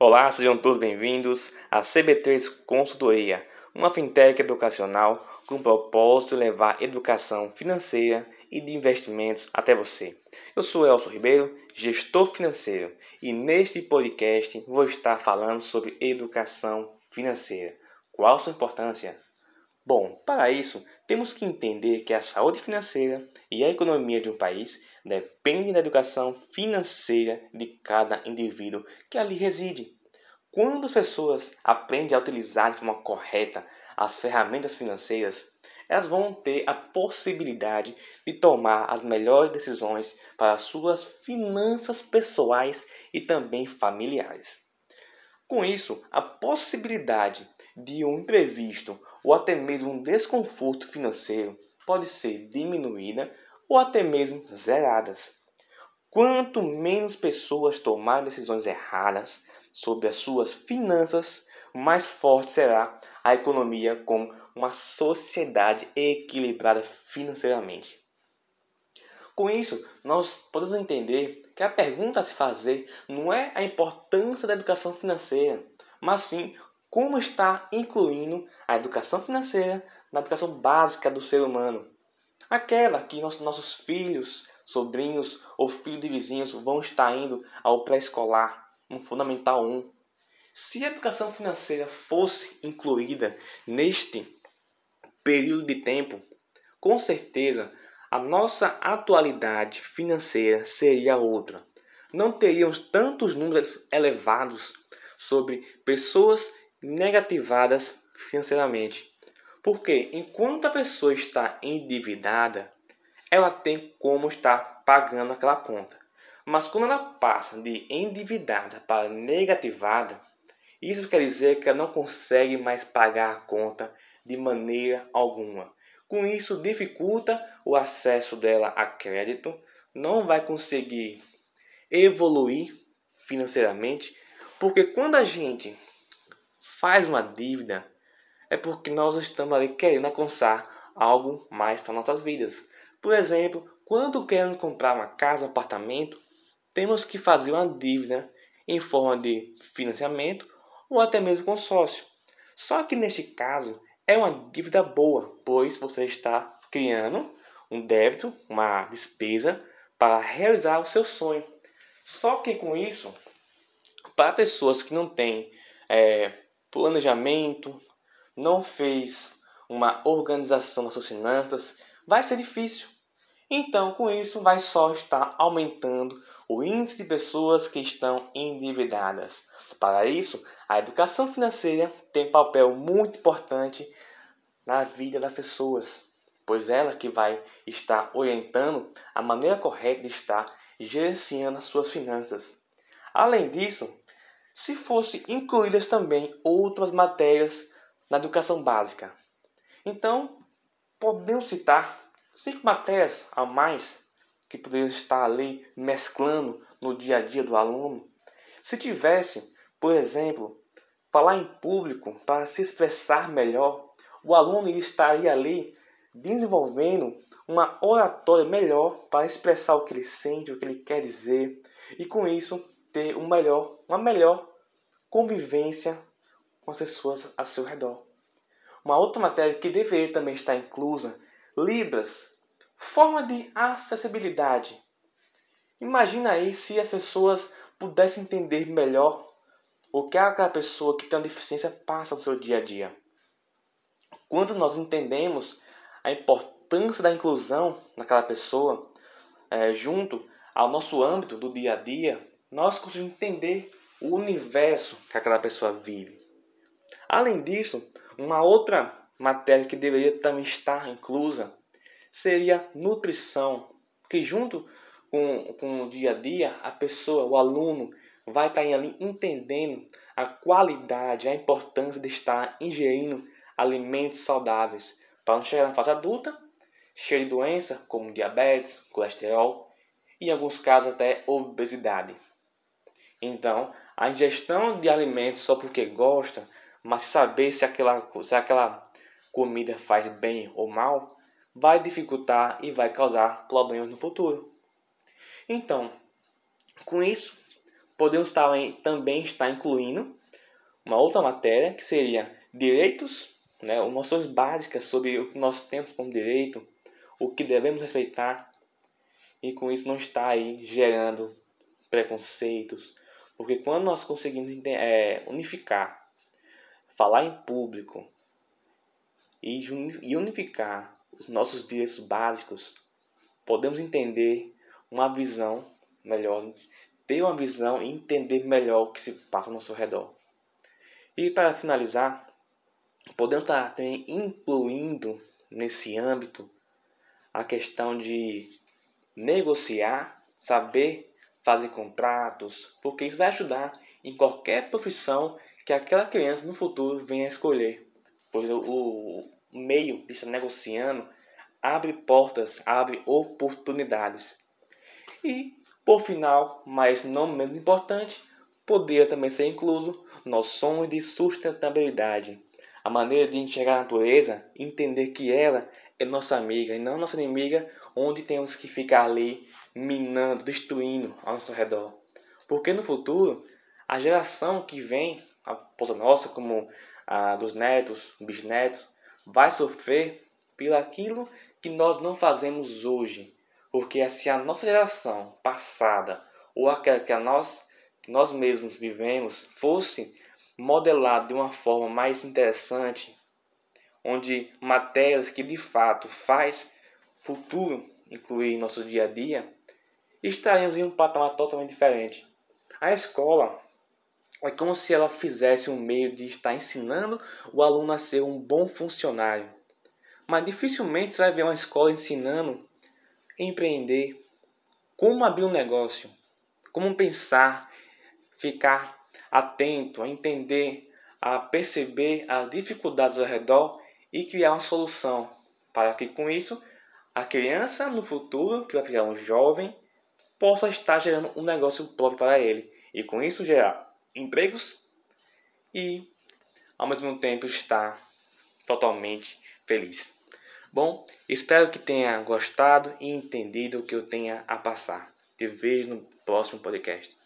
Olá, sejam todos bem-vindos à CB3 Consultoria, uma fintech educacional com o propósito de levar educação financeira e de investimentos até você. Eu sou Elson Ribeiro, gestor financeiro, e neste podcast vou estar falando sobre educação financeira. Qual sua importância? Bom, para isso, temos que entender que a saúde financeira e a economia de um país dependem da educação financeira de cada indivíduo que ali reside. Quando as pessoas aprendem a utilizar de forma correta as ferramentas financeiras, elas vão ter a possibilidade de tomar as melhores decisões para suas finanças pessoais e também familiares. Com isso, a possibilidade de um imprevisto ou até mesmo um desconforto financeiro pode ser diminuída ou até mesmo zeradas. Quanto menos pessoas tomarem decisões erradas sobre as suas finanças, mais forte será a economia como uma sociedade equilibrada financeiramente. Com isso, nós podemos entender que a pergunta a se fazer não é a importância da educação financeira, mas sim como está incluindo a educação financeira na educação básica do ser humano. Aquela que nossos, filhos, sobrinhos ou filhos de vizinhos vão estar indo ao pré-escolar, no Fundamental 1. Se a educação financeira fosse incluída neste período de tempo, com certeza a nossa atualidade financeira seria outra. Não teríamos tantos números elevados sobre pessoas negativadas financeiramente. Porque enquanto a pessoa está endividada, ela tem como estar pagando aquela conta. Mas quando ela passa de endividada para negativada, isso quer dizer que ela não consegue mais pagar a conta de maneira alguma. Com isso, dificulta o acesso dela a crédito, não vai conseguir evoluir financeiramente, porque quando a gente faz uma dívida, é porque nós estamos ali querendo alcançar algo mais para nossas vidas. Por exemplo, quando queremos comprar uma casa, um apartamento, temos que fazer uma dívida em forma de financiamento ou até mesmo consórcio. Só que neste caso é uma dívida boa, pois você está criando um débito, uma despesa para realizar o seu sonho. Só que com isso, para pessoas que não têm é, planejamento, não fez uma organização das suas finanças, vai ser difícil. Então, com isso, vai só estar aumentando o índice de pessoas que estão endividadas. Para isso, a educação financeira tem papel muito importante na vida das pessoas, pois ela que vai estar orientando a maneira correta de estar gerenciando as suas finanças. Além disso, se fossem incluídas também outras matérias na educação básica. Então, podemos citar cinco matérias a mais que poderiam estar ali mesclando no dia a dia do aluno. Se tivesse, por exemplo, falar em público para se expressar melhor, o aluno estaria ali desenvolvendo uma oratória melhor para expressar o que ele sente, o que ele quer dizer e com isso ter um melhor, uma melhor convivência com as pessoas a seu redor. Uma outra matéria que deveria também estar inclusa, Libras, forma de acessibilidade. Imagina aí se as pessoas pudessem entender melhor o que aquela pessoa que tem uma deficiência passa no seu dia a dia. Quando nós entendemos a importância da inclusão naquela pessoa, é, junto ao nosso âmbito do dia a dia, nós conseguimos entender o universo que aquela pessoa vive. Além disso, uma outra matéria que deveria também estar inclusa seria nutrição, que junto com, com o dia a dia, a pessoa, o aluno, vai estar ali entendendo a qualidade, a importância de estar ingerindo alimentos saudáveis para não chegar na fase adulta cheio de doença como diabetes, colesterol e em alguns casos até obesidade. Então, a ingestão de alimentos só porque gosta, mas saber se aquela, se aquela comida faz bem ou mal, vai dificultar e vai causar problemas no futuro. Então, com isso, podemos também estar incluindo uma outra matéria que seria direitos, né, noções básicas sobre o que nós temos como direito, o que devemos respeitar, e com isso não está aí gerando preconceitos, porque quando nós conseguimos é, unificar, falar em público e unificar os nossos direitos básicos, podemos entender uma visão melhor, ter uma visão e entender melhor o que se passa ao nosso redor. E para finalizar, podemos estar também incluindo nesse âmbito a questão de negociar, saber fazer contratos, porque isso vai ajudar em qualquer profissão que aquela criança no futuro venha a escolher. Pois o, o meio de estar negociando abre portas, abre oportunidades. E, por final, mas não menos importante, poderia também ser incluso sonhos de sustentabilidade. A maneira de enxergar a natureza, entender que ela é nossa amiga e não nossa inimiga, onde temos que ficar ali minando, destruindo ao nosso redor. Porque no futuro, a geração que vem, a nossa, como a dos netos, bisnetos, vai sofrer pelo aquilo que nós não fazemos hoje. Porque se a nossa geração passada ou aquela que a nós, que nós mesmos vivemos fosse modelado de uma forma mais interessante, onde matérias que de fato faz futuro incluir nosso dia a dia, estaríamos em um patamar totalmente diferente. A escola é como se ela fizesse um meio de estar ensinando o aluno a ser um bom funcionário. Mas dificilmente você vai ver uma escola ensinando empreender, como abrir um negócio, como pensar, ficar atento, a entender, a perceber as dificuldades ao redor e criar uma solução para que com isso a criança no futuro, que vai virar um jovem, possa estar gerando um negócio próprio para ele e com isso gerar empregos e ao mesmo tempo estar totalmente feliz. Bom, espero que tenha gostado e entendido o que eu tenha a passar. Te vejo no próximo podcast.